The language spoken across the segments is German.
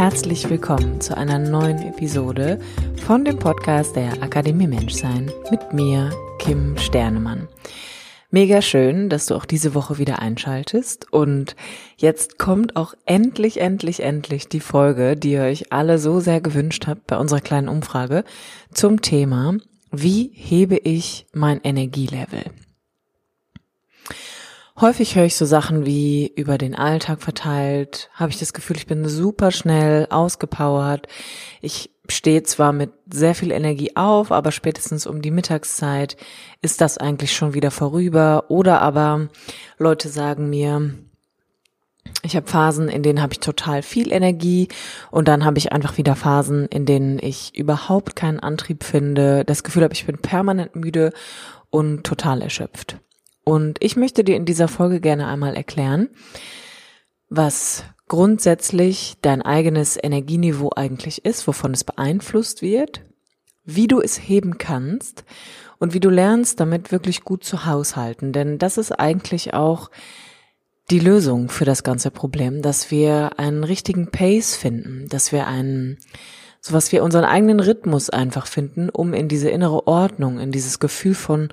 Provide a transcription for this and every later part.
Herzlich willkommen zu einer neuen Episode von dem Podcast der Akademie Menschsein mit mir, Kim Sternemann. Mega schön, dass du auch diese Woche wieder einschaltest. Und jetzt kommt auch endlich, endlich, endlich die Folge, die ihr euch alle so sehr gewünscht habt bei unserer kleinen Umfrage zum Thema, wie hebe ich mein Energielevel? Häufig höre ich so Sachen wie über den Alltag verteilt, habe ich das Gefühl, ich bin super schnell ausgepowert. Ich stehe zwar mit sehr viel Energie auf, aber spätestens um die Mittagszeit ist das eigentlich schon wieder vorüber. Oder aber Leute sagen mir, ich habe Phasen, in denen habe ich total viel Energie und dann habe ich einfach wieder Phasen, in denen ich überhaupt keinen Antrieb finde, das Gefühl habe, ich bin permanent müde und total erschöpft. Und ich möchte dir in dieser Folge gerne einmal erklären, was grundsätzlich dein eigenes Energieniveau eigentlich ist, wovon es beeinflusst wird, wie du es heben kannst und wie du lernst, damit wirklich gut zu haushalten. Denn das ist eigentlich auch die Lösung für das ganze Problem, dass wir einen richtigen Pace finden, dass wir einen, so was wir unseren eigenen Rhythmus einfach finden, um in diese innere Ordnung, in dieses Gefühl von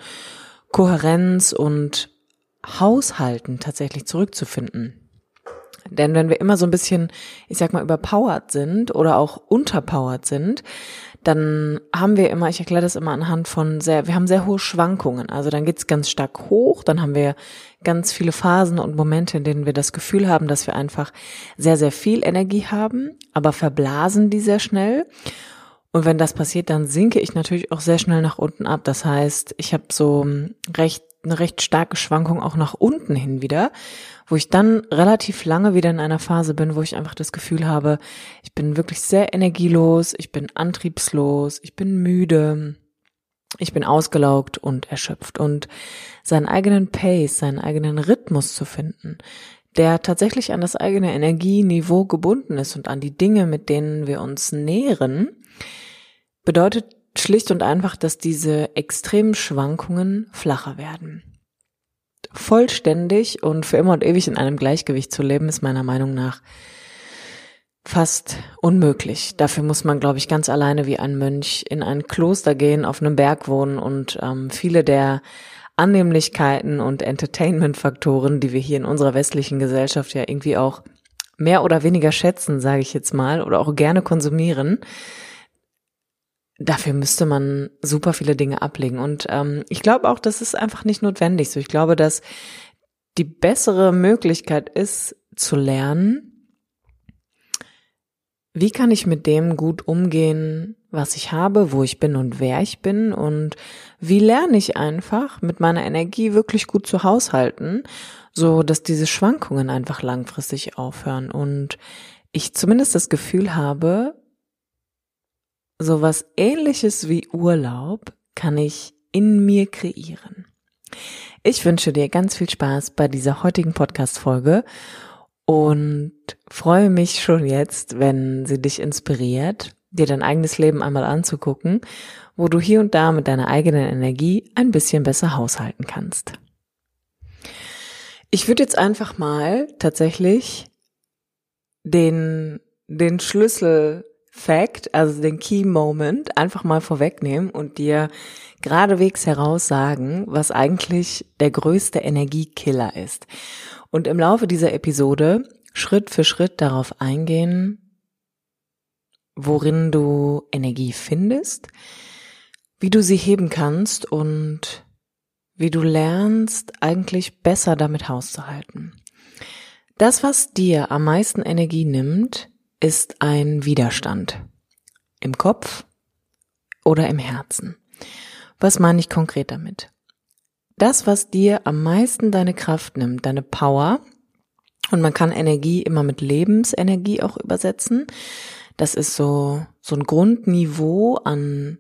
Kohärenz und Haushalten tatsächlich zurückzufinden. Denn wenn wir immer so ein bisschen, ich sag mal, überpowered sind oder auch unterpowered sind, dann haben wir immer, ich erkläre das immer anhand von sehr, wir haben sehr hohe Schwankungen. Also dann geht's ganz stark hoch, dann haben wir ganz viele Phasen und Momente, in denen wir das Gefühl haben, dass wir einfach sehr, sehr viel Energie haben, aber verblasen die sehr schnell. Und wenn das passiert, dann sinke ich natürlich auch sehr schnell nach unten ab. Das heißt, ich habe so hm, recht eine recht starke Schwankung auch nach unten hin wieder, wo ich dann relativ lange wieder in einer Phase bin, wo ich einfach das Gefühl habe, ich bin wirklich sehr energielos, ich bin antriebslos, ich bin müde, ich bin ausgelaugt und erschöpft und seinen eigenen Pace, seinen eigenen Rhythmus zu finden, der tatsächlich an das eigene Energieniveau gebunden ist und an die Dinge, mit denen wir uns nähren, bedeutet schlicht und einfach, dass diese extremen Schwankungen flacher werden. Vollständig und für immer und ewig in einem Gleichgewicht zu leben, ist meiner Meinung nach fast unmöglich. Dafür muss man, glaube ich, ganz alleine wie ein Mönch in ein Kloster gehen, auf einem Berg wohnen und ähm, viele der Annehmlichkeiten und Entertainment-Faktoren, die wir hier in unserer westlichen Gesellschaft ja irgendwie auch mehr oder weniger schätzen, sage ich jetzt mal, oder auch gerne konsumieren, dafür müsste man super viele Dinge ablegen. Und ähm, ich glaube auch, das ist einfach nicht notwendig so. Ich glaube, dass die bessere Möglichkeit ist, zu lernen, wie kann ich mit dem gut umgehen, was ich habe, wo ich bin und wer ich bin und wie lerne ich einfach mit meiner Energie wirklich gut zu haushalten, so dass diese Schwankungen einfach langfristig aufhören und ich zumindest das Gefühl habe, sowas ähnliches wie Urlaub kann ich in mir kreieren. Ich wünsche dir ganz viel Spaß bei dieser heutigen Podcast-Folge und freue mich schon jetzt, wenn sie dich inspiriert, dir dein eigenes Leben einmal anzugucken, wo du hier und da mit deiner eigenen Energie ein bisschen besser haushalten kannst. Ich würde jetzt einfach mal tatsächlich den, den Schlüssel Fact, also den Key Moment, einfach mal vorwegnehmen und dir geradewegs heraus sagen, was eigentlich der größte Energiekiller ist. Und im Laufe dieser Episode Schritt für Schritt darauf eingehen, worin du Energie findest, wie du sie heben kannst und wie du lernst, eigentlich besser damit hauszuhalten. Das, was dir am meisten Energie nimmt, ist ein Widerstand. Im Kopf oder im Herzen. Was meine ich konkret damit? Das, was dir am meisten deine Kraft nimmt, deine Power, Und man kann Energie immer mit Lebensenergie auch übersetzen. Das ist so, so ein Grundniveau an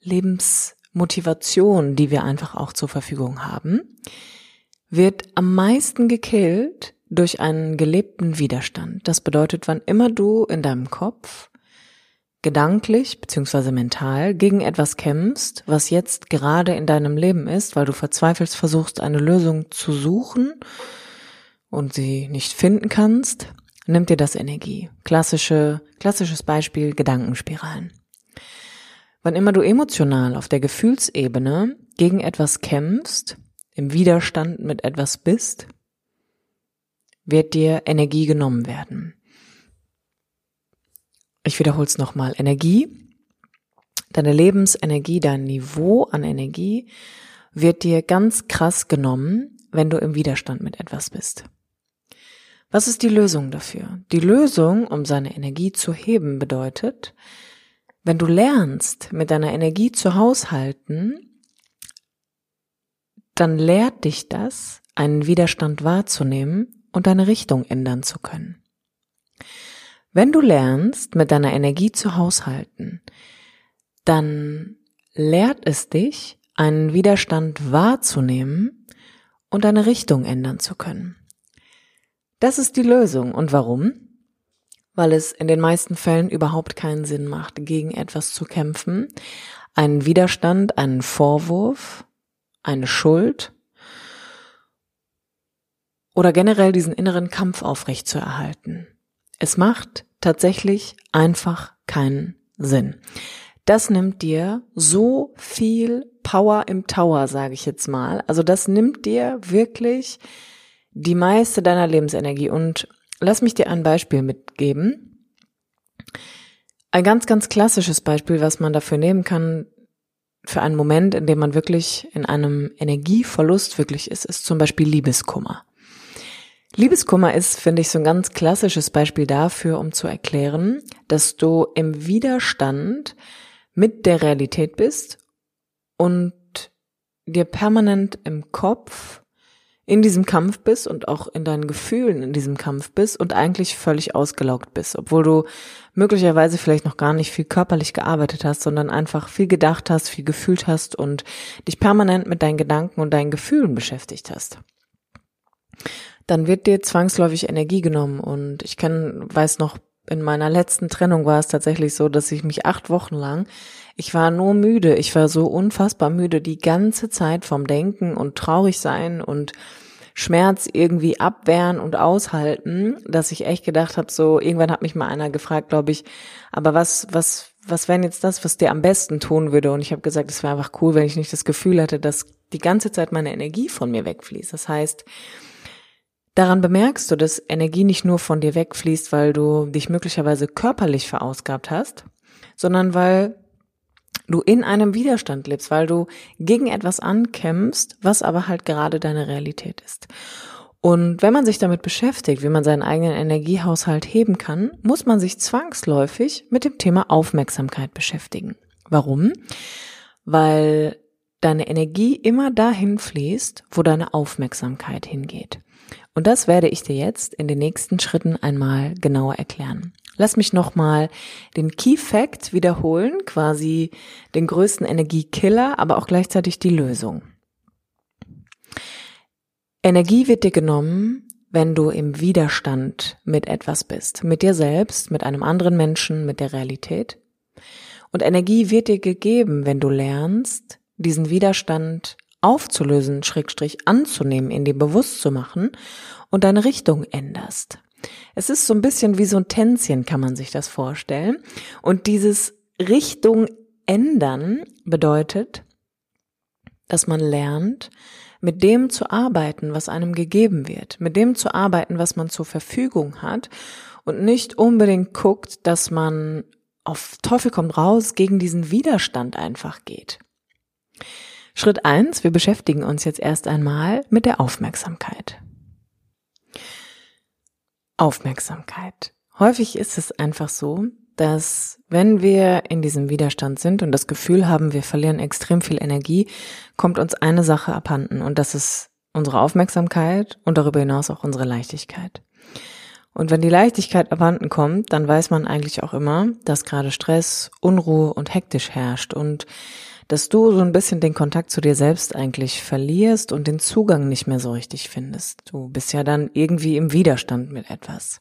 Lebensmotivation, die wir einfach auch zur Verfügung haben, wird am meisten gekillt durch einen gelebten Widerstand. Das bedeutet, wann immer du in deinem Kopf gedanklich beziehungsweise mental gegen etwas kämpfst, was jetzt gerade in deinem Leben ist, weil du verzweifelst versuchst, eine Lösung zu suchen und sie nicht finden kannst, nimmt dir das Energie. Klassische, klassisches Beispiel Gedankenspiralen. Wann immer du emotional auf der Gefühlsebene gegen etwas kämpfst, im Widerstand mit etwas bist, wird dir Energie genommen werden. Ich wiederhole es nochmal. Energie, deine Lebensenergie, dein Niveau an Energie wird dir ganz krass genommen, wenn du im Widerstand mit etwas bist. Was ist die Lösung dafür? Die Lösung, um seine Energie zu heben, bedeutet, wenn du lernst, mit deiner Energie zu haushalten, dann lehrt dich das, einen Widerstand wahrzunehmen und deine Richtung ändern zu können. Wenn du lernst, mit deiner Energie zu haushalten, dann lehrt es dich, einen Widerstand wahrzunehmen und deine Richtung ändern zu können. Das ist die Lösung. Und warum? Weil es in den meisten Fällen überhaupt keinen Sinn macht, gegen etwas zu kämpfen, einen Widerstand, einen Vorwurf, eine Schuld oder generell diesen inneren Kampf aufrecht zu erhalten. Es macht tatsächlich einfach keinen Sinn. Das nimmt dir so viel Power im Tower, sage ich jetzt mal. Also das nimmt dir wirklich die meiste deiner Lebensenergie. Und lass mich dir ein Beispiel mitgeben. Ein ganz, ganz klassisches Beispiel, was man dafür nehmen kann, für einen Moment, in dem man wirklich in einem Energieverlust wirklich ist, ist zum Beispiel Liebeskummer. Liebeskummer ist, finde ich, so ein ganz klassisches Beispiel dafür, um zu erklären, dass du im Widerstand mit der Realität bist und dir permanent im Kopf in diesem Kampf bist und auch in deinen Gefühlen in diesem Kampf bist und eigentlich völlig ausgelaugt bist, obwohl du möglicherweise vielleicht noch gar nicht viel körperlich gearbeitet hast, sondern einfach viel gedacht hast, viel gefühlt hast und dich permanent mit deinen Gedanken und deinen Gefühlen beschäftigt hast. Dann wird dir zwangsläufig Energie genommen und ich kann, weiß noch, in meiner letzten Trennung war es tatsächlich so, dass ich mich acht Wochen lang, ich war nur müde, ich war so unfassbar müde die ganze Zeit vom Denken und traurig sein und Schmerz irgendwie abwehren und aushalten, dass ich echt gedacht habe, so irgendwann hat mich mal einer gefragt, glaube ich, aber was was was wäre jetzt das, was dir am besten tun würde? Und ich habe gesagt, es wäre einfach cool, wenn ich nicht das Gefühl hätte, dass die ganze Zeit meine Energie von mir wegfließt. Das heißt, Daran bemerkst du, dass Energie nicht nur von dir wegfließt, weil du dich möglicherweise körperlich verausgabt hast, sondern weil du in einem Widerstand lebst, weil du gegen etwas ankämpfst, was aber halt gerade deine Realität ist. Und wenn man sich damit beschäftigt, wie man seinen eigenen Energiehaushalt heben kann, muss man sich zwangsläufig mit dem Thema Aufmerksamkeit beschäftigen. Warum? Weil deine Energie immer dahin fließt, wo deine Aufmerksamkeit hingeht. Und das werde ich dir jetzt in den nächsten Schritten einmal genauer erklären. Lass mich nochmal den Key Fact wiederholen, quasi den größten Energiekiller, aber auch gleichzeitig die Lösung. Energie wird dir genommen, wenn du im Widerstand mit etwas bist, mit dir selbst, mit einem anderen Menschen, mit der Realität. Und Energie wird dir gegeben, wenn du lernst, diesen Widerstand aufzulösen, Schrägstrich anzunehmen, in dir bewusst zu machen und deine Richtung änderst. Es ist so ein bisschen wie so ein Tänzchen, kann man sich das vorstellen. Und dieses Richtung ändern bedeutet, dass man lernt, mit dem zu arbeiten, was einem gegeben wird, mit dem zu arbeiten, was man zur Verfügung hat und nicht unbedingt guckt, dass man auf Teufel kommt raus gegen diesen Widerstand einfach geht. Schritt eins: wir beschäftigen uns jetzt erst einmal mit der Aufmerksamkeit. Aufmerksamkeit. Häufig ist es einfach so, dass wenn wir in diesem Widerstand sind und das Gefühl haben, wir verlieren extrem viel Energie, kommt uns eine Sache abhanden und das ist unsere Aufmerksamkeit und darüber hinaus auch unsere Leichtigkeit. Und wenn die Leichtigkeit abhanden kommt, dann weiß man eigentlich auch immer, dass gerade Stress, Unruhe und hektisch herrscht und dass du so ein bisschen den Kontakt zu dir selbst eigentlich verlierst und den Zugang nicht mehr so richtig findest. Du bist ja dann irgendwie im Widerstand mit etwas.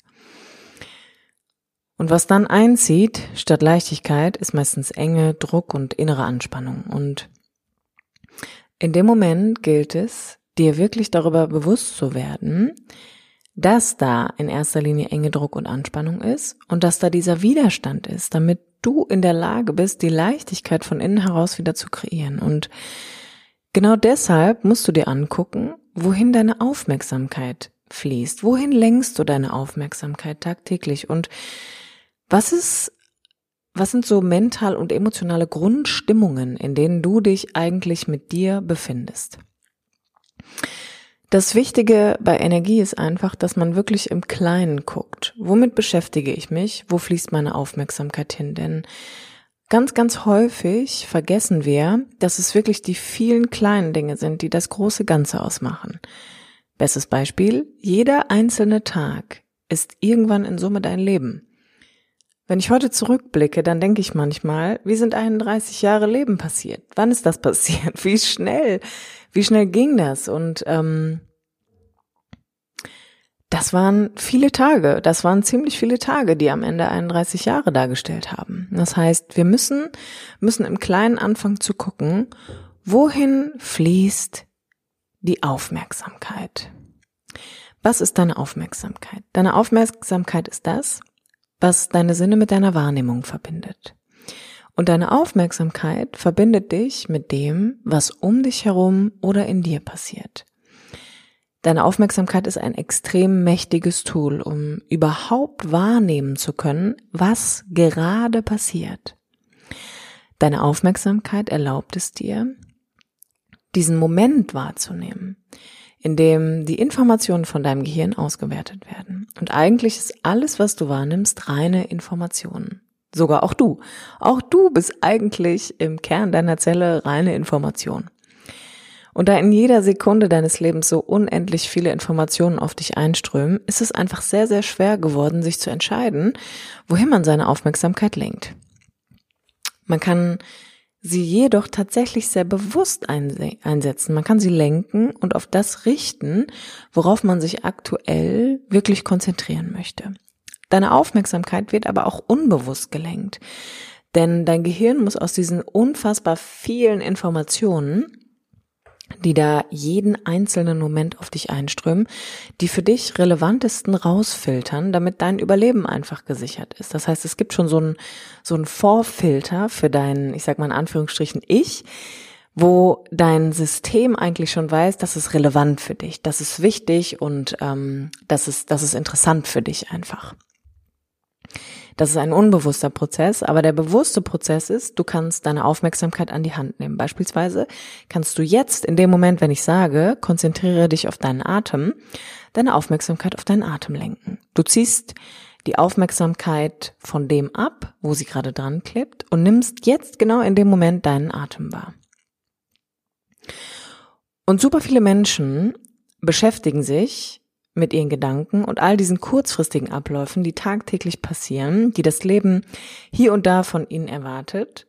Und was dann einzieht, statt Leichtigkeit, ist meistens Enge, Druck und innere Anspannung. Und in dem Moment gilt es, dir wirklich darüber bewusst zu werden, dass da in erster Linie enge Druck und Anspannung ist und dass da dieser Widerstand ist, damit du in der Lage bist, die Leichtigkeit von innen heraus wieder zu kreieren. Und genau deshalb musst du dir angucken, wohin deine Aufmerksamkeit fließt. Wohin lenkst du deine Aufmerksamkeit tagtäglich? Und was ist, was sind so mental und emotionale Grundstimmungen, in denen du dich eigentlich mit dir befindest? Das Wichtige bei Energie ist einfach, dass man wirklich im Kleinen guckt. Womit beschäftige ich mich? Wo fließt meine Aufmerksamkeit hin? Denn ganz, ganz häufig vergessen wir, dass es wirklich die vielen kleinen Dinge sind, die das große Ganze ausmachen. Bestes Beispiel, jeder einzelne Tag ist irgendwann in Summe dein Leben. Wenn ich heute zurückblicke, dann denke ich manchmal, wie sind 31 Jahre Leben passiert? Wann ist das passiert? Wie schnell? Wie schnell ging das? Und ähm, das waren viele Tage. Das waren ziemlich viele Tage, die am Ende 31 Jahre dargestellt haben. Das heißt, wir müssen müssen im Kleinen anfangen zu gucken, wohin fließt die Aufmerksamkeit. Was ist deine Aufmerksamkeit? Deine Aufmerksamkeit ist das, was deine Sinne mit deiner Wahrnehmung verbindet. Und deine Aufmerksamkeit verbindet dich mit dem, was um dich herum oder in dir passiert. Deine Aufmerksamkeit ist ein extrem mächtiges Tool, um überhaupt wahrnehmen zu können, was gerade passiert. Deine Aufmerksamkeit erlaubt es dir, diesen Moment wahrzunehmen, in dem die Informationen von deinem Gehirn ausgewertet werden. Und eigentlich ist alles, was du wahrnimmst, reine Informationen. Sogar auch du. Auch du bist eigentlich im Kern deiner Zelle reine Information. Und da in jeder Sekunde deines Lebens so unendlich viele Informationen auf dich einströmen, ist es einfach sehr, sehr schwer geworden, sich zu entscheiden, wohin man seine Aufmerksamkeit lenkt. Man kann sie jedoch tatsächlich sehr bewusst einsetzen. Man kann sie lenken und auf das richten, worauf man sich aktuell wirklich konzentrieren möchte. Deine Aufmerksamkeit wird aber auch unbewusst gelenkt. Denn dein Gehirn muss aus diesen unfassbar vielen Informationen die da jeden einzelnen Moment auf dich einströmen, die für dich relevantesten rausfiltern, damit dein Überleben einfach gesichert ist. Das heißt, es gibt schon so einen so einen Vorfilter für dein, ich sag mal in Anführungsstrichen, Ich, wo dein System eigentlich schon weiß, das ist relevant für dich, das ist wichtig und ähm, das ist, das ist interessant für dich einfach. Das ist ein unbewusster Prozess, aber der bewusste Prozess ist, du kannst deine Aufmerksamkeit an die Hand nehmen. Beispielsweise kannst du jetzt in dem Moment, wenn ich sage, konzentriere dich auf deinen Atem, deine Aufmerksamkeit auf deinen Atem lenken. Du ziehst die Aufmerksamkeit von dem ab, wo sie gerade dran klebt und nimmst jetzt genau in dem Moment deinen Atem wahr. Und super viele Menschen beschäftigen sich mit ihren Gedanken und all diesen kurzfristigen Abläufen, die tagtäglich passieren, die das Leben hier und da von ihnen erwartet.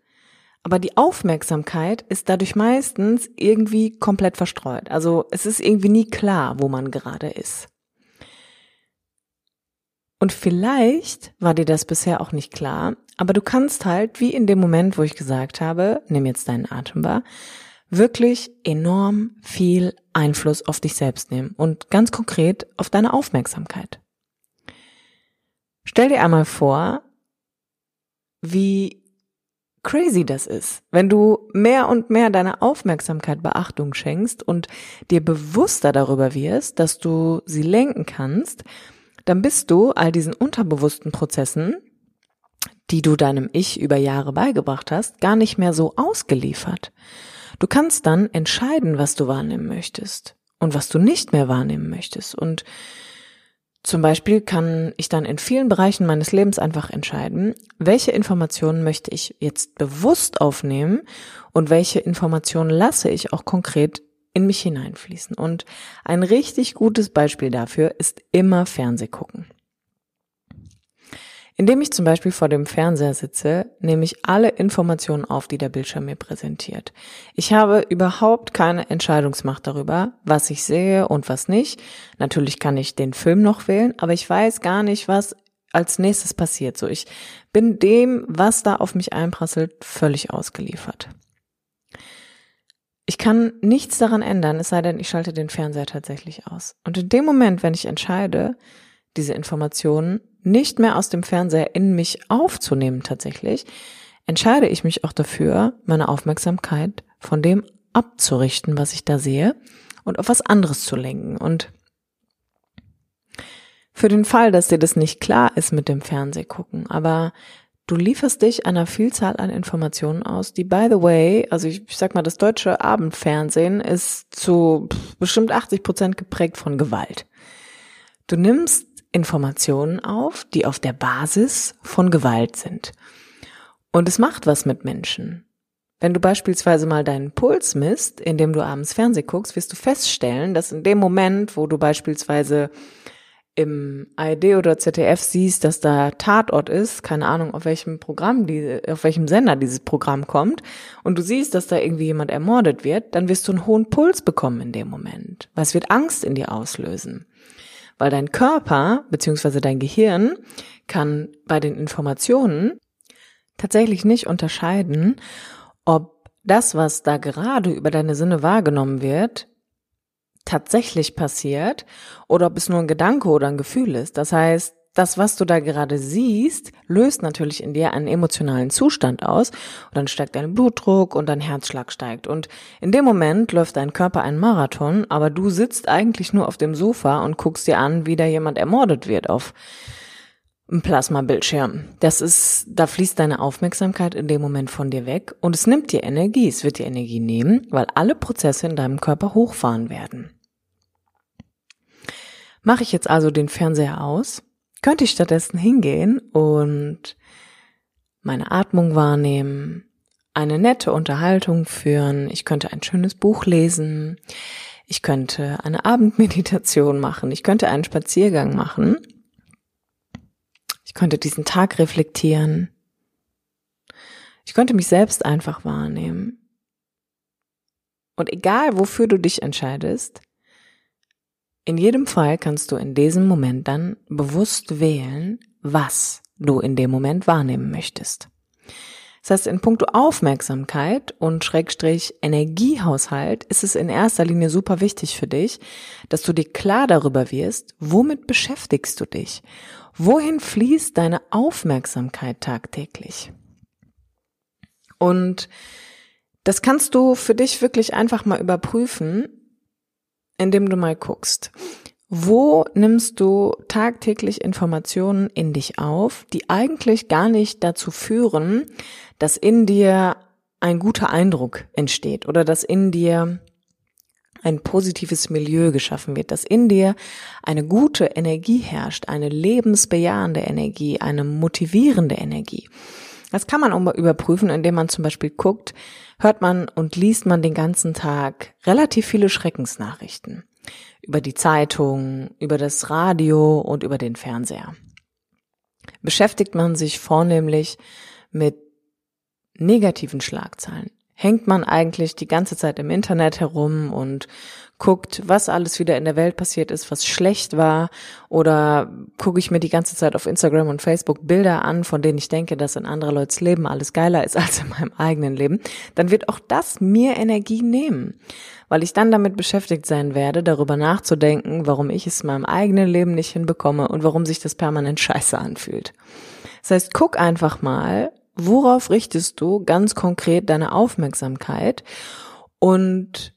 Aber die Aufmerksamkeit ist dadurch meistens irgendwie komplett verstreut. Also es ist irgendwie nie klar, wo man gerade ist. Und vielleicht war dir das bisher auch nicht klar, aber du kannst halt, wie in dem Moment, wo ich gesagt habe, nimm jetzt deinen Atem wahr, wirklich enorm viel Einfluss auf dich selbst nehmen und ganz konkret auf deine Aufmerksamkeit. Stell dir einmal vor, wie crazy das ist, wenn du mehr und mehr deiner Aufmerksamkeit Beachtung schenkst und dir bewusster darüber wirst, dass du sie lenken kannst, dann bist du all diesen unterbewussten Prozessen, die du deinem Ich über Jahre beigebracht hast, gar nicht mehr so ausgeliefert. Du kannst dann entscheiden, was du wahrnehmen möchtest und was du nicht mehr wahrnehmen möchtest. Und zum Beispiel kann ich dann in vielen Bereichen meines Lebens einfach entscheiden, welche Informationen möchte ich jetzt bewusst aufnehmen und welche Informationen lasse ich auch konkret in mich hineinfließen. Und ein richtig gutes Beispiel dafür ist immer Fernseh gucken. Indem ich zum Beispiel vor dem Fernseher sitze, nehme ich alle Informationen auf, die der Bildschirm mir präsentiert. Ich habe überhaupt keine Entscheidungsmacht darüber, was ich sehe und was nicht. Natürlich kann ich den Film noch wählen, aber ich weiß gar nicht, was als nächstes passiert. So, ich bin dem, was da auf mich einprasselt, völlig ausgeliefert. Ich kann nichts daran ändern, es sei denn, ich schalte den Fernseher tatsächlich aus. Und in dem Moment, wenn ich entscheide, diese Informationen nicht mehr aus dem Fernseher in mich aufzunehmen tatsächlich, entscheide ich mich auch dafür, meine Aufmerksamkeit von dem abzurichten, was ich da sehe und auf was anderes zu lenken. Und für den Fall, dass dir das nicht klar ist mit dem Fernsehgucken, aber du lieferst dich einer Vielzahl an Informationen aus, die by the way, also ich, ich sag mal, das deutsche Abendfernsehen ist zu bestimmt 80 Prozent geprägt von Gewalt. Du nimmst Informationen auf, die auf der Basis von Gewalt sind. Und es macht was mit Menschen. Wenn du beispielsweise mal deinen Puls misst, indem du abends Fernseh guckst, wirst du feststellen, dass in dem Moment, wo du beispielsweise im ARD oder ZDF siehst, dass da Tatort ist, keine Ahnung, auf welchem Programm, die, auf welchem Sender dieses Programm kommt, und du siehst, dass da irgendwie jemand ermordet wird, dann wirst du einen hohen Puls bekommen in dem Moment. Es wird Angst in dir auslösen. Weil dein Körper bzw. dein Gehirn kann bei den Informationen tatsächlich nicht unterscheiden, ob das, was da gerade über deine Sinne wahrgenommen wird, tatsächlich passiert oder ob es nur ein Gedanke oder ein Gefühl ist. Das heißt, das, was du da gerade siehst, löst natürlich in dir einen emotionalen Zustand aus und dann steigt dein Blutdruck und dein Herzschlag steigt. Und in dem Moment läuft dein Körper einen Marathon, aber du sitzt eigentlich nur auf dem Sofa und guckst dir an, wie da jemand ermordet wird auf einem Plasmabildschirm. Das ist, da fließt deine Aufmerksamkeit in dem Moment von dir weg und es nimmt dir Energie. Es wird dir Energie nehmen, weil alle Prozesse in deinem Körper hochfahren werden. Mache ich jetzt also den Fernseher aus, könnte ich stattdessen hingehen und meine Atmung wahrnehmen, eine nette Unterhaltung führen, ich könnte ein schönes Buch lesen, ich könnte eine Abendmeditation machen, ich könnte einen Spaziergang machen, ich könnte diesen Tag reflektieren, ich könnte mich selbst einfach wahrnehmen. Und egal, wofür du dich entscheidest, in jedem Fall kannst du in diesem Moment dann bewusst wählen, was du in dem Moment wahrnehmen möchtest. Das heißt, in puncto Aufmerksamkeit und Schrägstrich Energiehaushalt ist es in erster Linie super wichtig für dich, dass du dir klar darüber wirst, womit beschäftigst du dich? Wohin fließt deine Aufmerksamkeit tagtäglich? Und das kannst du für dich wirklich einfach mal überprüfen, indem du mal guckst. Wo nimmst du tagtäglich Informationen in dich auf, die eigentlich gar nicht dazu führen, dass in dir ein guter Eindruck entsteht oder dass in dir ein positives Milieu geschaffen wird, dass in dir eine gute Energie herrscht, eine lebensbejahende Energie, eine motivierende Energie. Das kann man überprüfen, indem man zum Beispiel guckt, hört man und liest man den ganzen Tag relativ viele Schreckensnachrichten. Über die Zeitung, über das Radio und über den Fernseher. Beschäftigt man sich vornehmlich mit negativen Schlagzeilen, hängt man eigentlich die ganze Zeit im Internet herum und guckt, was alles wieder in der Welt passiert ist, was schlecht war, oder gucke ich mir die ganze Zeit auf Instagram und Facebook Bilder an, von denen ich denke, dass in anderer Leute's Leben alles geiler ist als in meinem eigenen Leben, dann wird auch das mir Energie nehmen, weil ich dann damit beschäftigt sein werde, darüber nachzudenken, warum ich es in meinem eigenen Leben nicht hinbekomme und warum sich das permanent scheiße anfühlt. Das heißt, guck einfach mal, worauf richtest du ganz konkret deine Aufmerksamkeit und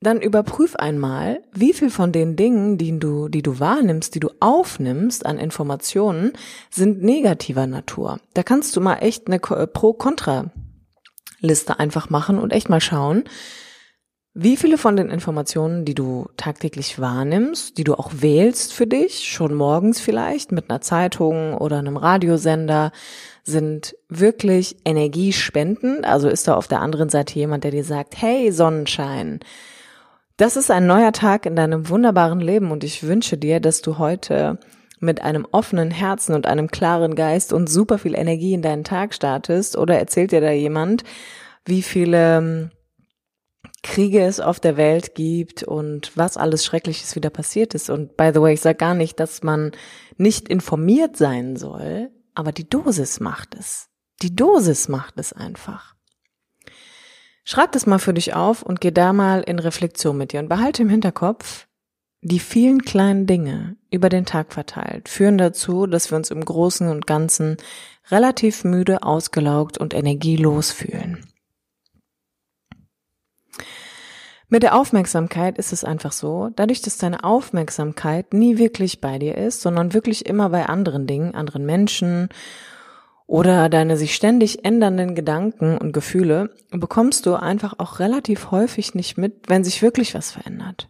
dann überprüf einmal, wie viel von den Dingen, die du, die du wahrnimmst, die du aufnimmst an Informationen, sind negativer Natur. Da kannst du mal echt eine Pro-Kontra-Liste einfach machen und echt mal schauen, wie viele von den Informationen, die du tagtäglich wahrnimmst, die du auch wählst für dich, schon morgens vielleicht mit einer Zeitung oder einem Radiosender, sind wirklich energiespendend? Also ist da auf der anderen Seite jemand, der dir sagt, hey Sonnenschein, Das ist ein neuer Tag in deinem wunderbaren Leben und ich wünsche dir, dass du heute mit einem offenen Herzen und einem klaren Geist und super viel Energie in deinen Tag startest oder erzählt dir da jemand, wie viele ähm, Kriege es auf der Welt gibt und was alles Schreckliches wieder passiert ist. Und by the way, ich sage gar nicht, dass man nicht informiert sein soll, aber die Dosis macht es. Die Dosis macht es einfach. Schreib das mal für dich auf und geh da mal in Reflexion mit dir und behalte im Hinterkopf, die vielen kleinen Dinge über den Tag verteilt führen dazu, dass wir uns im Großen und Ganzen relativ müde, ausgelaugt und energielos fühlen. Mit der Aufmerksamkeit ist es einfach so, dadurch, dass deine Aufmerksamkeit nie wirklich bei dir ist, sondern wirklich immer bei anderen Dingen, anderen Menschen oder deine sich ständig ändernden Gedanken und Gefühle, bekommst du einfach auch relativ häufig nicht mit, wenn sich wirklich was verändert.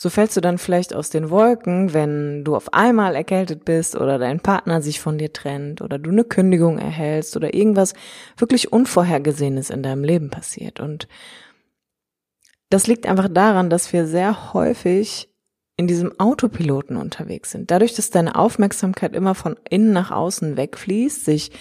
So fällst du dann vielleicht aus den Wolken, wenn du auf einmal erkältet bist oder dein Partner sich von dir trennt oder du eine Kündigung erhältst oder irgendwas wirklich Unvorhergesehenes in deinem Leben passiert. Und das liegt einfach daran, dass wir sehr häufig in diesem Autopiloten unterwegs sind. Dadurch, dass deine Aufmerksamkeit immer von innen nach außen wegfließt, sich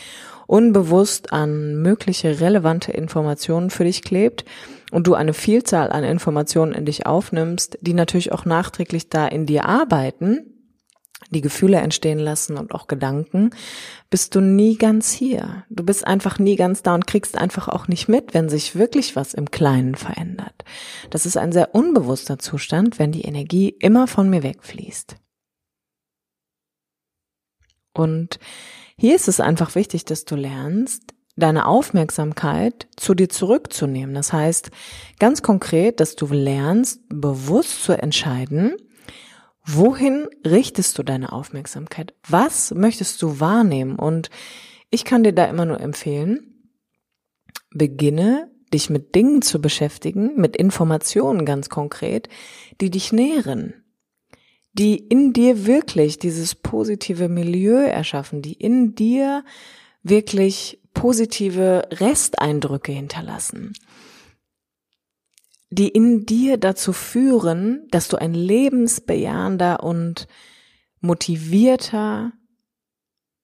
unbewusst an mögliche relevante Informationen für dich klebt und du eine Vielzahl an Informationen in dich aufnimmst, die natürlich auch nachträglich da in dir arbeiten, die Gefühle entstehen lassen und auch Gedanken, bist du nie ganz hier. Du bist einfach nie ganz da und kriegst einfach auch nicht mit, wenn sich wirklich was im Kleinen verändert. Das ist ein sehr unbewusster Zustand, wenn die Energie immer von mir wegfließt. Und hier ist es einfach wichtig, dass du lernst, deine Aufmerksamkeit zu dir zurückzunehmen. Das heißt ganz konkret, dass du lernst, bewusst zu entscheiden, Wohin richtest du deine Aufmerksamkeit? Was möchtest du wahrnehmen? Und ich kann dir da immer nur empfehlen, beginne dich mit Dingen zu beschäftigen, mit Informationen ganz konkret, die dich nähren, die in dir wirklich dieses positive Milieu erschaffen, die in dir wirklich positive Resteindrücke hinterlassen die in dir dazu führen, dass du ein lebensbejahender und motivierter,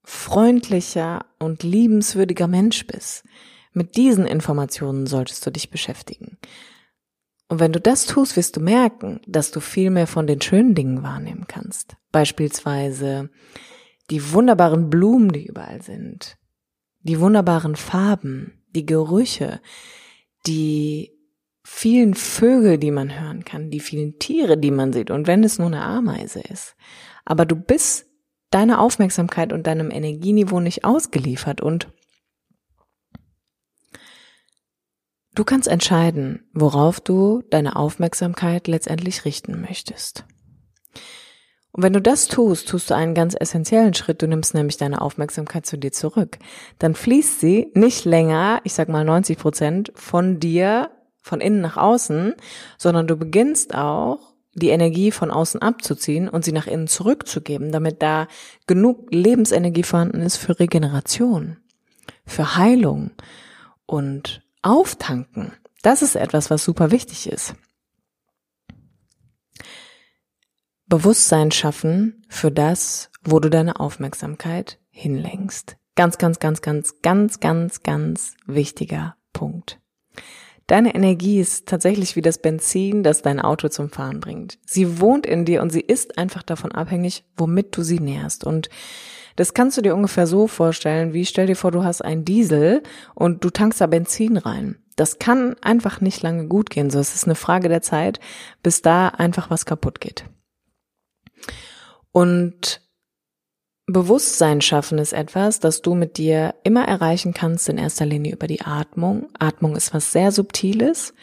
freundlicher und liebenswürdiger Mensch bist. Mit diesen Informationen solltest du dich beschäftigen. Und wenn du das tust, wirst du merken, dass du viel mehr von den schönen Dingen wahrnehmen kannst. Beispielsweise die wunderbaren Blumen, die überall sind, die wunderbaren Farben, die Gerüche, die vielen Vögel, die man hören kann, die vielen Tiere, die man sieht und wenn es nur eine Ameise ist. Aber du bist deiner Aufmerksamkeit und deinem Energieniveau nicht ausgeliefert und du kannst entscheiden, worauf du deine Aufmerksamkeit letztendlich richten möchtest. Und wenn du das tust, tust du einen ganz essentiellen Schritt. Du nimmst nämlich deine Aufmerksamkeit zu dir zurück. Dann fließt sie nicht länger, ich sag mal 90 Prozent, von dir von innen nach außen, sondern du beginnst auch die Energie von außen abzuziehen und sie nach innen zurückzugeben, damit da genug Lebensenergie vorhanden ist für Regeneration, für Heilung und Auftanken. Das ist etwas, was super wichtig ist. Bewusstsein schaffen für das, wo du deine Aufmerksamkeit hinlenkst. Ganz, ganz, ganz, ganz, ganz, ganz, ganz wichtiger Punkt. Deine Energie ist tatsächlich wie das Benzin, das dein Auto zum Fahren bringt. Sie wohnt in dir und sie ist einfach davon abhängig, womit du sie nährst. Und das kannst du dir ungefähr so vorstellen, wie stell dir vor, du hast einen Diesel und du tankst da Benzin rein. Das kann einfach nicht lange gut gehen. So, es ist eine Frage der Zeit, bis da einfach was kaputt geht. Und Bewusstsein schaffen ist etwas, das du mit dir immer erreichen kannst, in erster Linie über die Atmung. Atmung ist was sehr Subtiles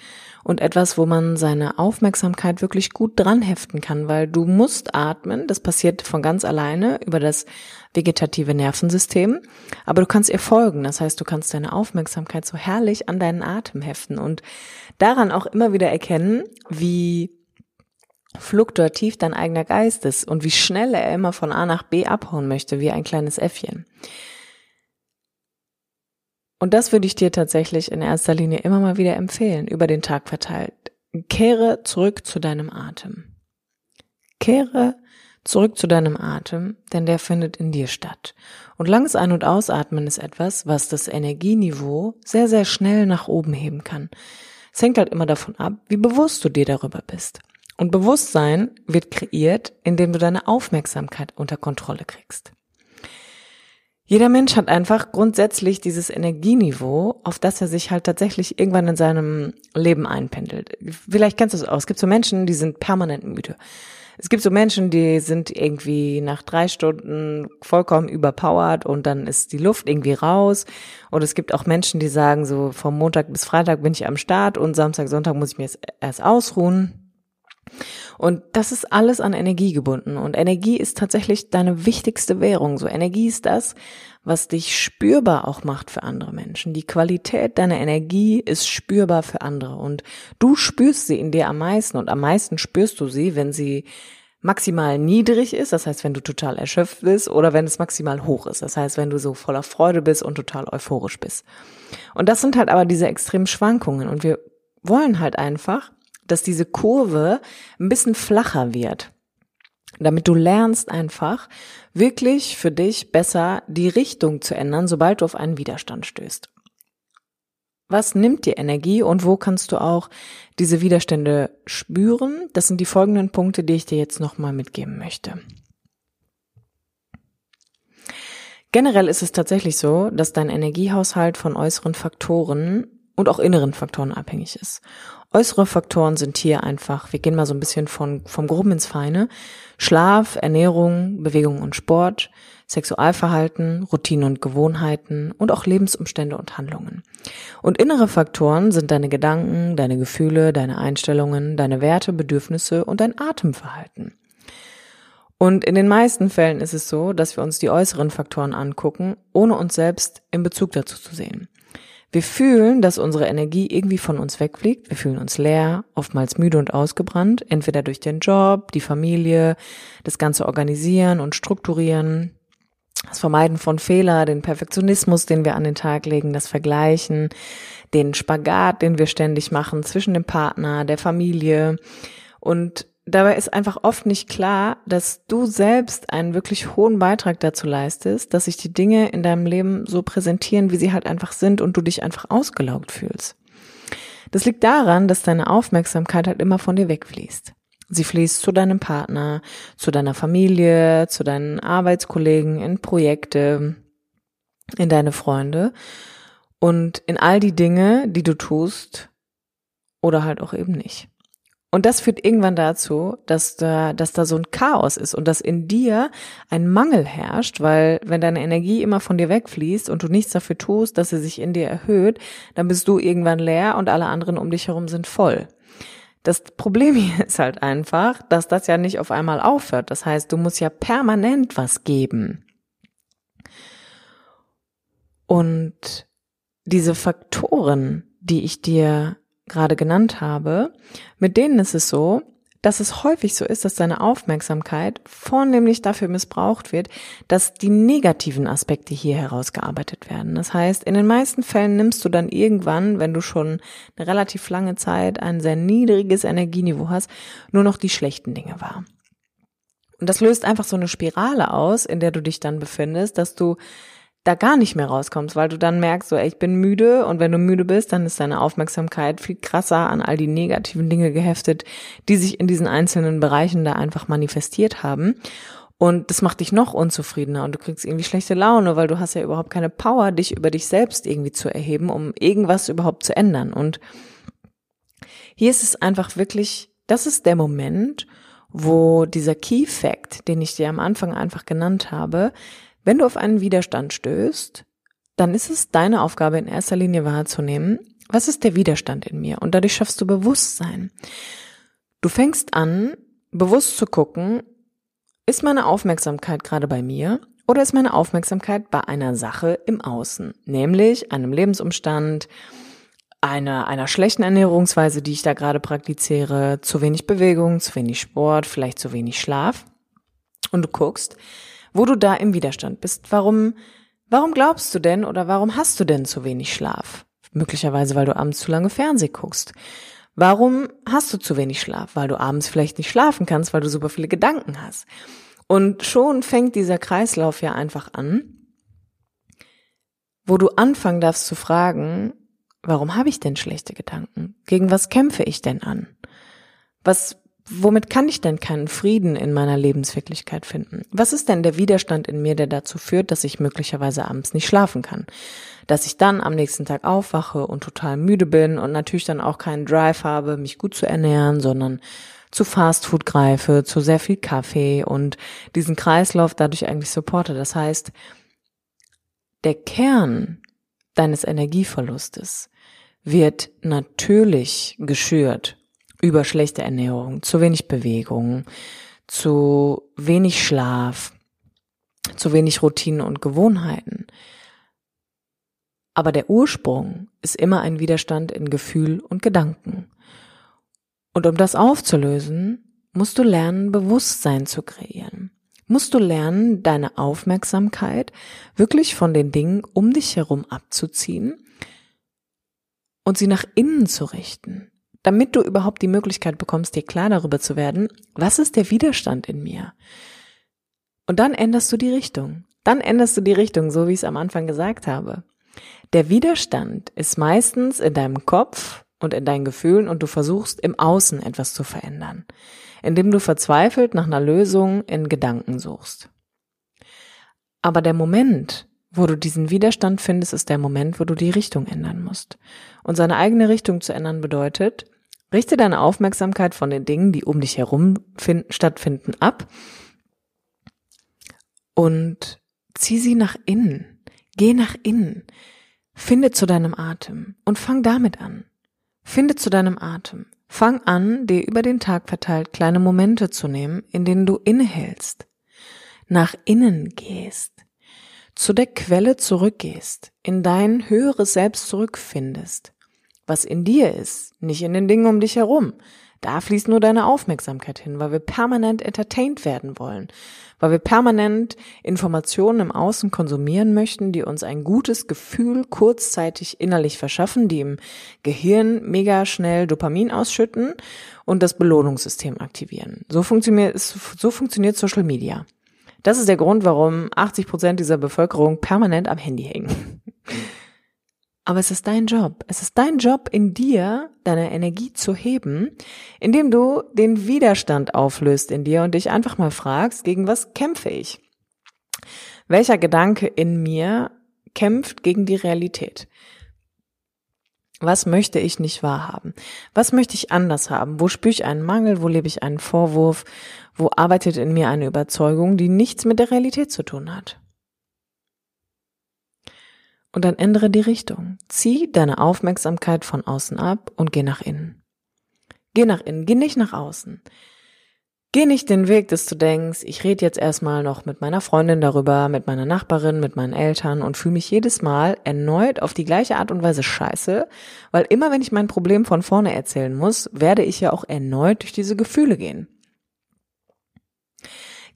und etwas, wo man seine Aufmerksamkeit wirklich gut dran heften kann, weil du musst atmen. Das passiert von ganz alleine über das vegetative Nervensystem. Aber du kannst ihr folgen. Das heißt, du kannst deine Aufmerksamkeit so herrlich an deinen Atem heften und daran auch immer wieder erkennen, wie fluktuativ dein eigener Geist ist und wie schnell er immer von A nach B abhauen möchte, wie ein kleines Äffchen. Und das würde ich dir tatsächlich in erster Linie immer mal wieder empfehlen, über den Tag verteilt. kehre zurück zu deinem Atem. Kehre zurück zu deinem Atem, denn der findet in dir statt. Und langes Ein- und Ausatmen ist etwas, was das Energieniveau sehr, sehr schnell nach oben heben kann. Es hängt halt immer davon ab, wie bewusst du dir darüber bist. Und Bewusstsein wird kreiert, indem du deine Aufmerksamkeit unter Kontrolle kriegst. Jeder Mensch hat einfach grundsätzlich dieses Energieniveau, auf das er sich halt tatsächlich irgendwann in seinem Leben einpendelt. Vielleicht kennst du es auch. Es gibt so Menschen, die sind permanent müde. Es gibt so Menschen, die sind irgendwie nach drei Stunden vollkommen überpowered und dann ist die Luft irgendwie raus. Und es gibt auch Menschen, die sagen so, vom Montag bis Freitag bin ich am Start und Samstag, Sonntag muss ich mir erst ausruhen. Und das ist alles an Energie gebunden. Und Energie ist tatsächlich deine wichtigste Währung. So Energie ist das, was dich spürbar auch macht für andere Menschen. Die Qualität deiner Energie ist spürbar für andere. Und du spürst sie in dir am meisten. Und am meisten spürst du sie, wenn sie maximal niedrig ist, das heißt, wenn du total erschöpft bist, oder wenn es maximal hoch ist, das heißt, wenn du so voller Freude bist und total euphorisch bist. Und das sind halt aber diese extremen Schwankungen. Und wir wollen halt einfach, dass diese Kurve ein bisschen flacher wird. Damit du lernst einfach wirklich für dich besser die Richtung zu ändern, sobald du auf einen Widerstand stößt. Was nimmt dir Energie und wo kannst du auch diese Widerstände spüren? Das sind die folgenden Punkte, die ich dir jetzt nochmal mitgeben möchte. Generell ist es tatsächlich so, dass dein Energiehaushalt von äußeren Faktoren und auch inneren Faktoren abhängig ist. Äußere Faktoren sind hier einfach, wir gehen mal so ein bisschen von, vom Groben ins Feine. Schlaf, Ernährung, Bewegung und Sport, Sexualverhalten, Routinen und Gewohnheiten und auch Lebensumstände und Handlungen. Und innere Faktoren sind deine Gedanken, deine Gefühle, deine Einstellungen, deine Werte, Bedürfnisse und dein Atemverhalten. Und in den meisten Fällen ist es so, dass wir uns die äußeren Faktoren angucken, ohne uns selbst in Bezug dazu zu sehen. Wir fühlen, dass unsere Energie irgendwie von uns wegfliegt. Wir fühlen uns leer, oftmals müde und ausgebrannt, entweder durch den Job, die Familie, das ganze Organisieren und Strukturieren, das Vermeiden von Fehler, den Perfektionismus, den wir an den Tag legen, das Vergleichen, den Spagat, den wir ständig machen zwischen dem Partner, der Familie und Dabei ist einfach oft nicht klar, dass du selbst einen wirklich hohen Beitrag dazu leistest, dass sich die Dinge in deinem Leben so präsentieren, wie sie halt einfach sind und du dich einfach ausgelaugt fühlst. Das liegt daran, dass deine Aufmerksamkeit halt immer von dir wegfließt. Sie fließt zu deinem Partner, zu deiner Familie, zu deinen Arbeitskollegen, in Projekte, in deine Freunde und in all die Dinge, die du tust oder halt auch eben nicht. Und das führt irgendwann dazu, dass da, dass da so ein Chaos ist und dass in dir ein Mangel herrscht, weil wenn deine Energie immer von dir wegfließt und du nichts dafür tust, dass sie sich in dir erhöht, dann bist du irgendwann leer und alle anderen um dich herum sind voll. Das Problem hier ist halt einfach, dass das ja nicht auf einmal aufhört. Das heißt, du musst ja permanent was geben. Und diese Faktoren, die ich dir gerade genannt habe, mit denen ist es so, dass es häufig so ist, dass deine Aufmerksamkeit vornehmlich dafür missbraucht wird, dass die negativen Aspekte hier herausgearbeitet werden. Das heißt, in den meisten Fällen nimmst du dann irgendwann, wenn du schon eine relativ lange Zeit ein sehr niedriges Energieniveau hast, nur noch die schlechten Dinge wahr. Und das löst einfach so eine Spirale aus, in der du dich dann befindest, dass du da gar nicht mehr rauskommst, weil du dann merkst, so, ey, ich bin müde und wenn du müde bist, dann ist deine Aufmerksamkeit viel krasser an all die negativen Dinge geheftet, die sich in diesen einzelnen Bereichen da einfach manifestiert haben. Und das macht dich noch unzufriedener und du kriegst irgendwie schlechte Laune, weil du hast ja überhaupt keine Power, dich über dich selbst irgendwie zu erheben, um irgendwas überhaupt zu ändern. Und hier ist es einfach wirklich, das ist der Moment, wo dieser Key Fact, den ich dir am Anfang einfach genannt habe, wenn du auf einen Widerstand stößt, dann ist es deine Aufgabe in erster Linie wahrzunehmen, was ist der Widerstand in mir? Und dadurch schaffst du Bewusstsein. Du fängst an, bewusst zu gucken, ist meine Aufmerksamkeit gerade bei mir oder ist meine Aufmerksamkeit bei einer Sache im Außen, nämlich einem Lebensumstand, einer, einer schlechten Ernährungsweise, die ich da gerade praktiziere, zu wenig Bewegung, zu wenig Sport, vielleicht zu wenig Schlaf. Und du guckst, wo du da im Widerstand bist. Warum, warum glaubst du denn oder warum hast du denn zu wenig Schlaf? Möglicherweise, weil du abends zu lange Fernseh guckst. Warum hast du zu wenig Schlaf? Weil du abends vielleicht nicht schlafen kannst, weil du super viele Gedanken hast. Und schon fängt dieser Kreislauf ja einfach an, wo du anfangen darfst zu fragen, warum habe ich denn schlechte Gedanken? Gegen was kämpfe ich denn an? Was, womit kann ich denn keinen Frieden in meiner Lebenswirklichkeit finden? Was ist denn der Widerstand in mir, der dazu führt, dass ich möglicherweise abends nicht schlafen kann? Dass ich dann am nächsten Tag aufwache und total müde bin und natürlich dann auch keinen Drive habe, mich gut zu ernähren, sondern zu Fastfood greife, zu sehr viel Kaffee und diesen Kreislauf dadurch eigentlich supporte. Das heißt, der Kern deines Energieverlustes wird natürlich geschürt über schlechte Ernährung, zu wenig Bewegung, zu wenig Schlaf, zu wenig Routinen und Gewohnheiten. Aber der Ursprung ist immer ein Widerstand in Gefühl und Gedanken. Und um das aufzulösen, musst du lernen, Bewusstsein zu kreieren. Musst du lernen, deine Aufmerksamkeit wirklich von den Dingen um dich herum abzuziehen und sie nach innen zu richten, damit du überhaupt die Möglichkeit bekommst, dir klar darüber zu werden, was ist der Widerstand in mir? Und dann änderst du die Richtung. Dann änderst du die Richtung, so wie ich es am Anfang gesagt habe. Der Widerstand ist meistens in deinem Kopf und in deinen Gefühlen und du versuchst im Außen etwas zu verändern, indem du verzweifelt nach einer Lösung in Gedanken suchst. Aber der Moment, wo du diesen Widerstand findest, ist der Moment, wo du die Richtung ändern musst. Und seine eigene Richtung zu ändern bedeutet, richte deine Aufmerksamkeit von den Dingen, die um dich herum finden, stattfinden, ab und zieh sie nach innen. Geh nach innen. Finde zu deinem Atem und fang damit an. Finde zu deinem Atem. Fang an, dir über den Tag verteilt kleine Momente zu nehmen, in denen du innehältst, nach innen gehst, zu der Quelle zurückgehst, in dein höheres Selbst zurückfindest, was in dir ist, nicht in den Dingen um dich herum, da fließt nur deine Aufmerksamkeit hin, weil wir permanent entertained werden wollen, weil wir permanent Informationen im Außen konsumieren möchten, die uns ein gutes Gefühl kurzzeitig innerlich verschaffen, die im Gehirn mega schnell Dopamin ausschütten und das Belohnungssystem aktivieren. So funktioniert, so funktioniert Social Media. Das ist der Grund, warum 80 Prozent dieser Bevölkerung permanent am Handy hängen. Aber es ist dein Job. Es ist dein Job in dir, deine Energie zu heben, indem du den Widerstand auflöst in dir und dich einfach mal fragst, gegen was kämpfe ich? Welcher Gedanke in mir kämpft gegen die Realität? Was möchte ich nicht wahrhaben? Was möchte ich anders haben? Wo spüre ich einen Mangel? Wo lebe ich einen Vorwurf? Wo arbeitet in mir eine Überzeugung, die nichts mit der Realität zu tun hat? Und dann ändere die Richtung. Zieh deine Aufmerksamkeit von außen ab und geh nach innen. Geh nach innen, geh nicht nach außen. Geh nicht den Weg, dass du denkst, ich rede jetzt erstmal noch mit meiner Freundin darüber, mit meiner Nachbarin, mit meinen Eltern und fühle mich jedes Mal erneut auf die gleiche Art und Weise scheiße, weil immer wenn ich mein Problem von vorne erzählen muss, werde ich ja auch erneut durch diese Gefühle gehen.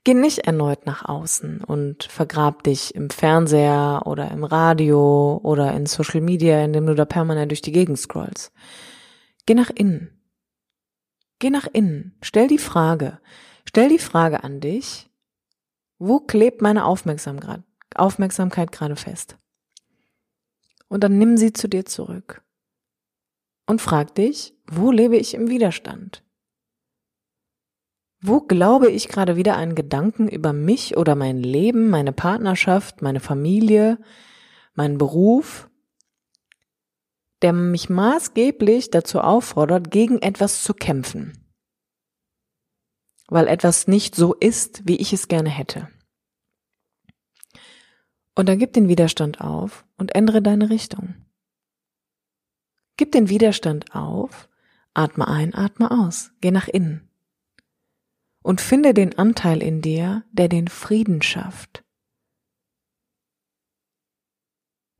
Geh nicht erneut nach außen und vergrab dich im Fernseher oder im Radio oder in Social Media, indem du da permanent durch die Gegend scrollst. Geh nach innen. Geh nach innen. Stell die Frage. Stell die Frage an dich. Wo klebt meine Aufmerksamkeit gerade fest? Und dann nimm sie zu dir zurück. Und frag dich, wo lebe ich im Widerstand? Wo glaube ich gerade wieder einen Gedanken über mich oder mein Leben, meine Partnerschaft, meine Familie, meinen Beruf, der mich maßgeblich dazu auffordert, gegen etwas zu kämpfen, weil etwas nicht so ist, wie ich es gerne hätte. Und dann gib den Widerstand auf und ändere deine Richtung. Gib den Widerstand auf, atme ein, atme aus, geh nach innen und finde den Anteil in dir, der den Frieden schafft.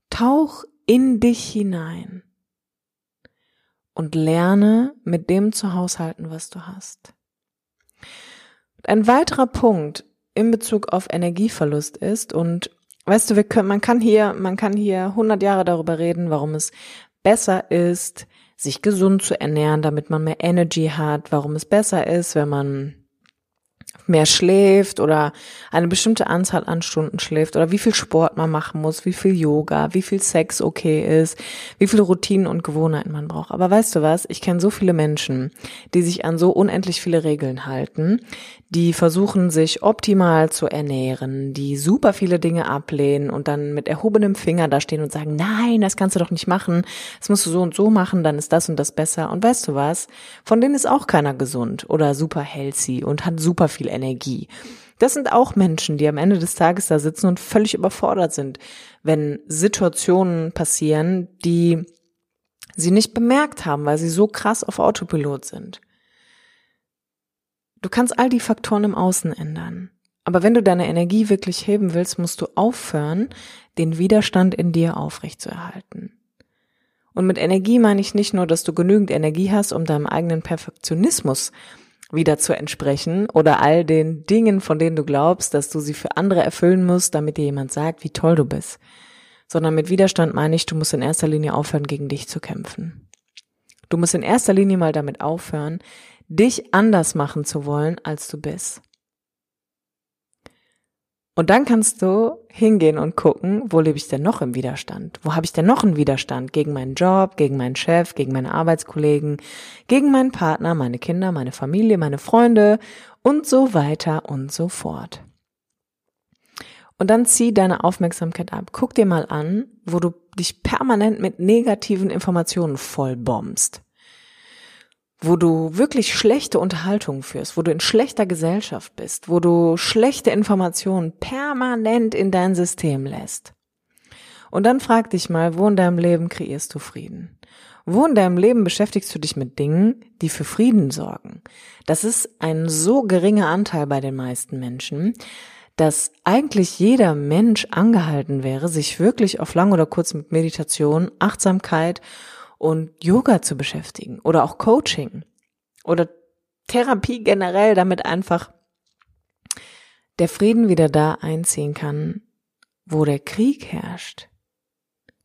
Tauch in dich hinein und lerne mit dem zu haushalten, was du hast. Ein weiterer Punkt in Bezug auf Energieverlust ist und weißt du, wir können, man kann hier, man kann hier 100 Jahre darüber reden, warum es besser ist, sich gesund zu ernähren, damit man mehr Energy hat, warum es besser ist, wenn man mehr schläft oder eine bestimmte Anzahl an Stunden schläft oder wie viel Sport man machen muss, wie viel Yoga, wie viel Sex okay ist, wie viele Routinen und Gewohnheiten man braucht. Aber weißt du was? Ich kenne so viele Menschen, die sich an so unendlich viele Regeln halten, die versuchen sich optimal zu ernähren, die super viele Dinge ablehnen und dann mit erhobenem Finger da stehen und sagen, nein, das kannst du doch nicht machen, das musst du so und so machen, dann ist das und das besser. Und weißt du was? Von denen ist auch keiner gesund oder super healthy und hat super viel Energie. Das sind auch Menschen, die am Ende des Tages da sitzen und völlig überfordert sind, wenn Situationen passieren, die sie nicht bemerkt haben, weil sie so krass auf Autopilot sind. Du kannst all die Faktoren im Außen ändern. Aber wenn du deine Energie wirklich heben willst, musst du aufhören, den Widerstand in dir aufrechtzuerhalten. Und mit Energie meine ich nicht nur, dass du genügend Energie hast, um deinem eigenen Perfektionismus wieder zu entsprechen oder all den Dingen, von denen du glaubst, dass du sie für andere erfüllen musst, damit dir jemand sagt, wie toll du bist. Sondern mit Widerstand meine ich, du musst in erster Linie aufhören, gegen dich zu kämpfen. Du musst in erster Linie mal damit aufhören, dich anders machen zu wollen, als du bist. Und dann kannst du hingehen und gucken, wo lebe ich denn noch im Widerstand? Wo habe ich denn noch einen Widerstand? Gegen meinen Job, gegen meinen Chef, gegen meine Arbeitskollegen, gegen meinen Partner, meine Kinder, meine Familie, meine Freunde und so weiter und so fort. Und dann zieh deine Aufmerksamkeit ab. Guck dir mal an, wo du dich permanent mit negativen Informationen vollbombst wo du wirklich schlechte Unterhaltung führst, wo du in schlechter Gesellschaft bist, wo du schlechte Informationen permanent in dein System lässt. Und dann frag dich mal, wo in deinem Leben kreierst du Frieden? Wo in deinem Leben beschäftigst du dich mit Dingen, die für Frieden sorgen? Das ist ein so geringer Anteil bei den meisten Menschen, dass eigentlich jeder Mensch angehalten wäre, sich wirklich auf lang oder kurz mit Meditation, Achtsamkeit und Yoga zu beschäftigen oder auch Coaching oder Therapie generell, damit einfach der Frieden wieder da einziehen kann, wo der Krieg herrscht.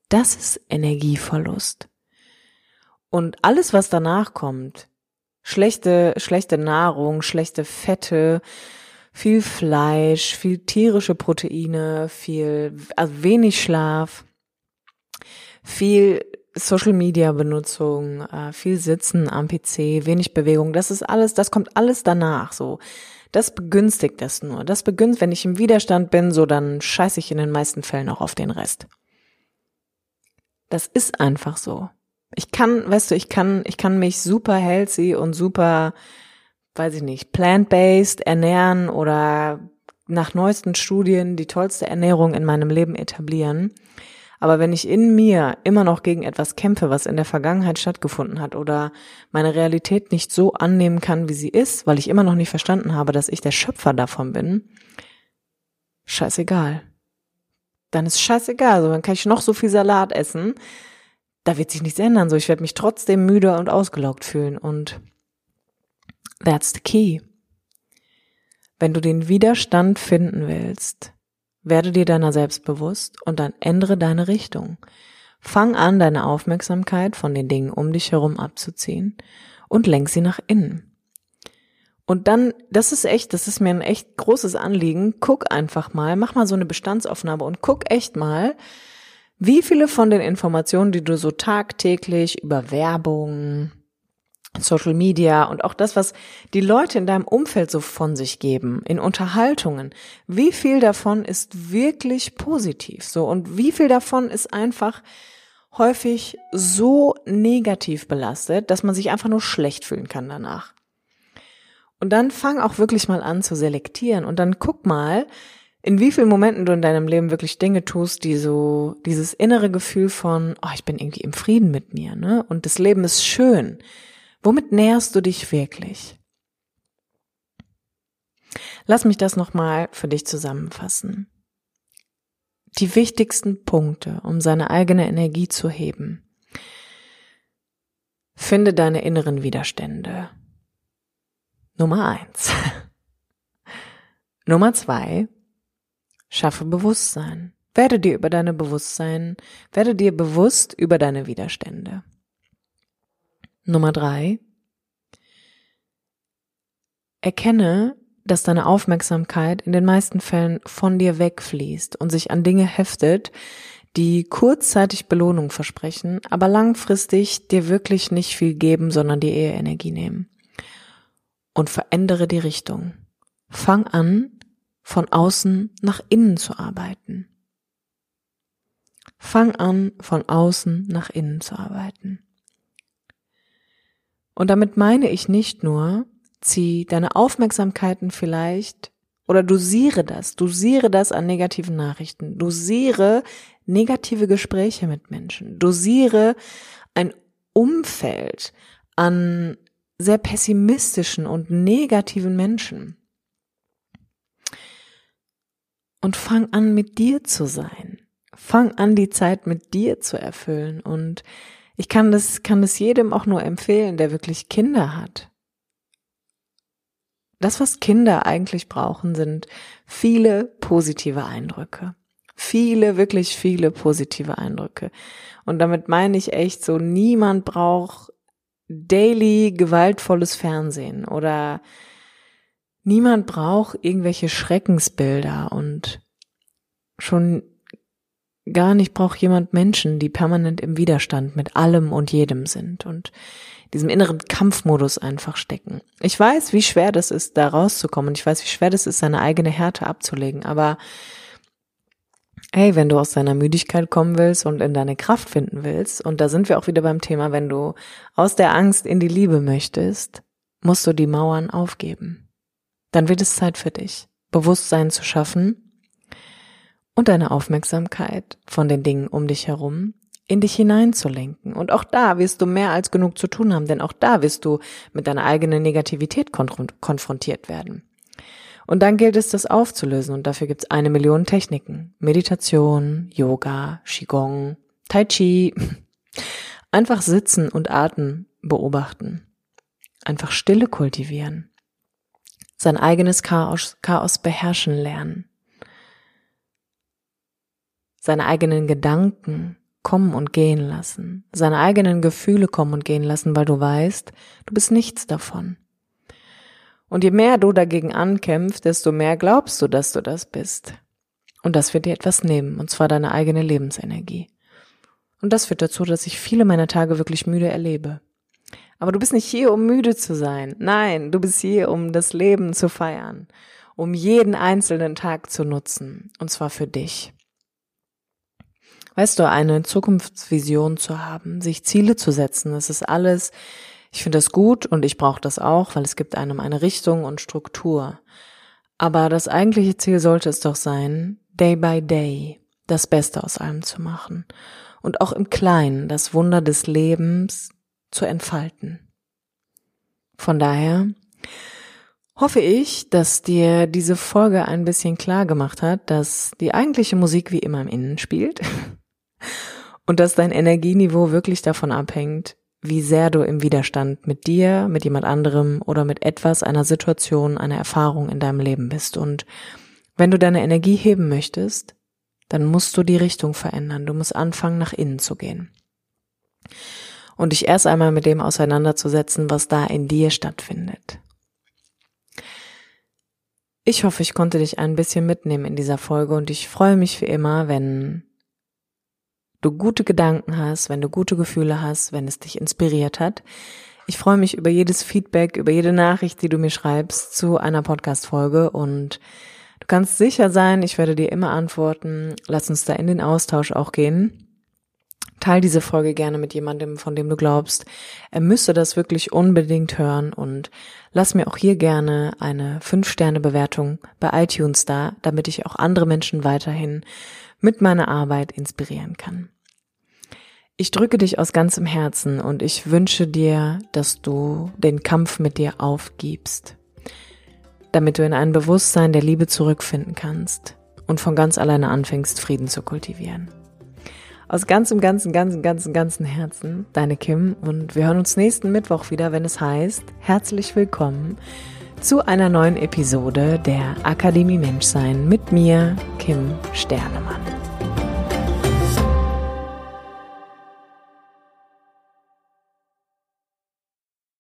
Das ist Energieverlust. Und alles, was danach kommt, schlechte, schlechte Nahrung, schlechte Fette, viel Fleisch, viel tierische Proteine, viel, also wenig Schlaf, viel Social Media Benutzung, äh, viel Sitzen am PC, wenig Bewegung, das ist alles, das kommt alles danach, so. Das begünstigt das nur. Das begünstigt, wenn ich im Widerstand bin, so dann scheiße ich in den meisten Fällen auch auf den Rest. Das ist einfach so. Ich kann, weißt du, ich kann, ich kann mich super healthy und super, weiß ich nicht, plant-based ernähren oder nach neuesten Studien die tollste Ernährung in meinem Leben etablieren. Aber wenn ich in mir immer noch gegen etwas kämpfe, was in der Vergangenheit stattgefunden hat oder meine Realität nicht so annehmen kann, wie sie ist, weil ich immer noch nicht verstanden habe, dass ich der Schöpfer davon bin, scheißegal. Dann ist scheißegal. So, dann kann ich noch so viel Salat essen. Da wird sich nichts ändern. So, ich werde mich trotzdem müde und ausgelaugt fühlen. Und that's the key. Wenn du den Widerstand finden willst, werde dir deiner selbst bewusst und dann ändere deine Richtung. Fang an, deine Aufmerksamkeit von den Dingen um dich herum abzuziehen und lenk sie nach innen. Und dann, das ist echt, das ist mir ein echt großes Anliegen. Guck einfach mal, mach mal so eine Bestandsaufnahme und guck echt mal, wie viele von den Informationen, die du so tagtäglich über Werbung, Social Media und auch das, was die Leute in deinem Umfeld so von sich geben, in Unterhaltungen, wie viel davon ist wirklich positiv so und wie viel davon ist einfach häufig so negativ belastet, dass man sich einfach nur schlecht fühlen kann danach. Und dann fang auch wirklich mal an zu selektieren und dann guck mal, in wie vielen Momenten du in deinem Leben wirklich Dinge tust, die so dieses innere Gefühl von, oh, ich bin irgendwie im Frieden mit mir, ne? Und das Leben ist schön Womit nährst du dich wirklich? Lass mich das nochmal für dich zusammenfassen. Die wichtigsten Punkte, um seine eigene Energie zu heben. Finde deine inneren Widerstände. Nummer eins. Nummer zwei. Schaffe Bewusstsein. Werde dir über deine Bewusstsein, werde dir bewusst über deine Widerstände. Nummer drei. Erkenne, dass deine Aufmerksamkeit in den meisten Fällen von dir wegfließt und sich an Dinge heftet, die kurzzeitig Belohnung versprechen, aber langfristig dir wirklich nicht viel geben, sondern dir eher Energie nehmen. Und verändere die Richtung. Fang an, von außen nach innen zu arbeiten. Fang an, von außen nach innen zu arbeiten. Und damit meine ich nicht nur, zieh deine Aufmerksamkeiten vielleicht oder dosiere das, dosiere das an negativen Nachrichten, dosiere negative Gespräche mit Menschen, dosiere ein Umfeld an sehr pessimistischen und negativen Menschen. Und fang an, mit dir zu sein. Fang an, die Zeit mit dir zu erfüllen. Und ich kann das, kann das jedem auch nur empfehlen, der wirklich Kinder hat. Das, was Kinder eigentlich brauchen, sind viele positive Eindrücke. Viele, wirklich viele positive Eindrücke. Und damit meine ich echt so, niemand braucht daily gewaltvolles Fernsehen oder niemand braucht irgendwelche Schreckensbilder und schon gar nicht braucht jemand Menschen, die permanent im Widerstand mit allem und jedem sind und diesem inneren Kampfmodus einfach stecken. Ich weiß, wie schwer das ist, da rauszukommen. Ich weiß, wie schwer das ist, seine eigene Härte abzulegen. Aber hey, wenn du aus deiner Müdigkeit kommen willst und in deine Kraft finden willst, und da sind wir auch wieder beim Thema, wenn du aus der Angst in die Liebe möchtest, musst du die Mauern aufgeben. Dann wird es Zeit für dich, Bewusstsein zu schaffen und deine Aufmerksamkeit von den Dingen um dich herum in dich hineinzulenken. Und auch da wirst du mehr als genug zu tun haben, denn auch da wirst du mit deiner eigenen Negativität konfrontiert werden. Und dann gilt es, das aufzulösen. Und dafür gibt es eine Million Techniken. Meditation, Yoga, Qigong, Tai Chi. Einfach sitzen und Atem beobachten. Einfach Stille kultivieren. Sein eigenes Chaos, Chaos beherrschen lernen. Seine eigenen Gedanken kommen und gehen lassen, seine eigenen Gefühle kommen und gehen lassen, weil du weißt, du bist nichts davon. Und je mehr du dagegen ankämpfst, desto mehr glaubst du, dass du das bist. Und das wird dir etwas nehmen, und zwar deine eigene Lebensenergie. Und das führt dazu, dass ich viele meiner Tage wirklich müde erlebe. Aber du bist nicht hier, um müde zu sein. Nein, du bist hier, um das Leben zu feiern, um jeden einzelnen Tag zu nutzen, und zwar für dich. Weißt du, eine Zukunftsvision zu haben, sich Ziele zu setzen, das ist alles, ich finde das gut und ich brauche das auch, weil es gibt einem eine Richtung und Struktur. Aber das eigentliche Ziel sollte es doch sein, day by day das Beste aus allem zu machen und auch im Kleinen das Wunder des Lebens zu entfalten. Von daher hoffe ich, dass dir diese Folge ein bisschen klar gemacht hat, dass die eigentliche Musik wie immer im Innen spielt und dass dein Energieniveau wirklich davon abhängt, wie sehr du im Widerstand mit dir, mit jemand anderem oder mit etwas, einer Situation, einer Erfahrung in deinem Leben bist. Und wenn du deine Energie heben möchtest, dann musst du die Richtung verändern. Du musst anfangen, nach innen zu gehen. Und dich erst einmal mit dem auseinanderzusetzen, was da in dir stattfindet. Ich hoffe, ich konnte dich ein bisschen mitnehmen in dieser Folge und ich freue mich wie immer, wenn du gute Gedanken hast, wenn du gute Gefühle hast, wenn es dich inspiriert hat. Ich freue mich über jedes Feedback, über jede Nachricht, die du mir schreibst zu einer Podcast-Folge und du kannst sicher sein, ich werde dir immer antworten. Lass uns da in den Austausch auch gehen. Teil diese Folge gerne mit jemandem, von dem du glaubst, er müsste das wirklich unbedingt hören und lass mir auch hier gerne eine 5-Sterne-Bewertung bei iTunes da, damit ich auch andere Menschen weiterhin mit meiner Arbeit inspirieren kann. Ich drücke dich aus ganzem Herzen und ich wünsche dir, dass du den Kampf mit dir aufgibst, damit du in ein Bewusstsein der Liebe zurückfinden kannst und von ganz alleine anfängst, Frieden zu kultivieren. Aus ganzem, ganzen, ganzen, ganzen, ganzen Herzen, deine Kim und wir hören uns nächsten Mittwoch wieder, wenn es heißt, herzlich willkommen zu einer neuen Episode der Akademie Menschsein mit mir, Kim Sternemann.